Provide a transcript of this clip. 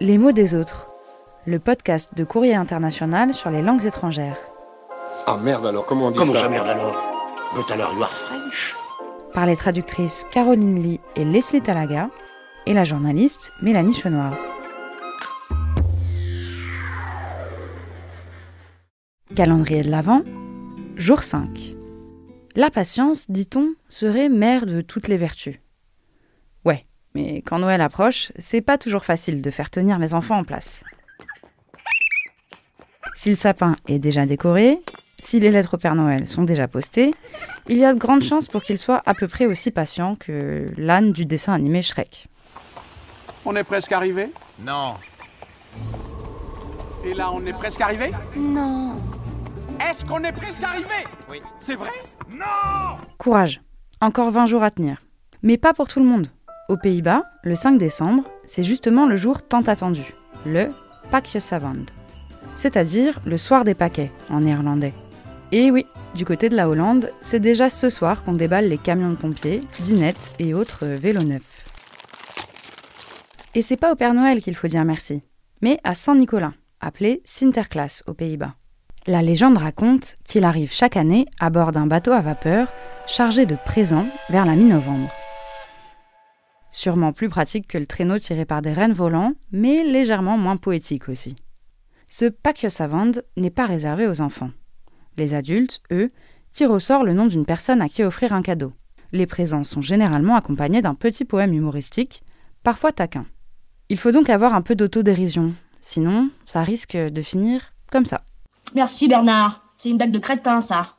Les mots des autres, le podcast de Courrier International sur les langues étrangères. Ah merde alors, comment on dit Comment ça ça merde alors But alors you are French Par les traductrices Caroline Lee et Leslie Talaga, et la journaliste Mélanie Chenoir. Calendrier de l'Avent, jour 5. La patience, dit-on, serait mère de toutes les vertus. Ouais, mais quand Noël approche, c'est pas toujours facile de faire tenir les enfants en place. Si le sapin est déjà décoré, si les lettres au Père Noël sont déjà postées, il y a de grandes chances pour qu'il soit à peu près aussi patient que l'âne du dessin animé Shrek. On est presque arrivé? Non. Et là, on est presque arrivé? Non. Est-ce qu'on est presque arrivé? Oui. C'est vrai? Courage, encore 20 jours à tenir. Mais pas pour tout le monde. Aux Pays-Bas, le 5 décembre, c'est justement le jour tant attendu, le Pakjesavond, c'est-à-dire le soir des paquets en néerlandais. Et oui, du côté de la Hollande, c'est déjà ce soir qu'on déballe les camions de pompiers, dinettes et autres vélos neufs. Et c'est pas au Père Noël qu'il faut dire merci, mais à Saint-Nicolas, appelé Sinterklaas aux Pays-Bas. La légende raconte qu'il arrive chaque année à bord d'un bateau à vapeur chargé de présents vers la mi-novembre. Sûrement plus pratique que le traîneau tiré par des rennes volants, mais légèrement moins poétique aussi. Ce Pakjesavond n'est pas réservé aux enfants. Les adultes, eux, tirent au sort le nom d'une personne à qui offrir un cadeau. Les présents sont généralement accompagnés d'un petit poème humoristique, parfois taquin. Il faut donc avoir un peu d'autodérision, sinon ça risque de finir comme ça. Merci Bernard. C'est une blague de crétin, ça.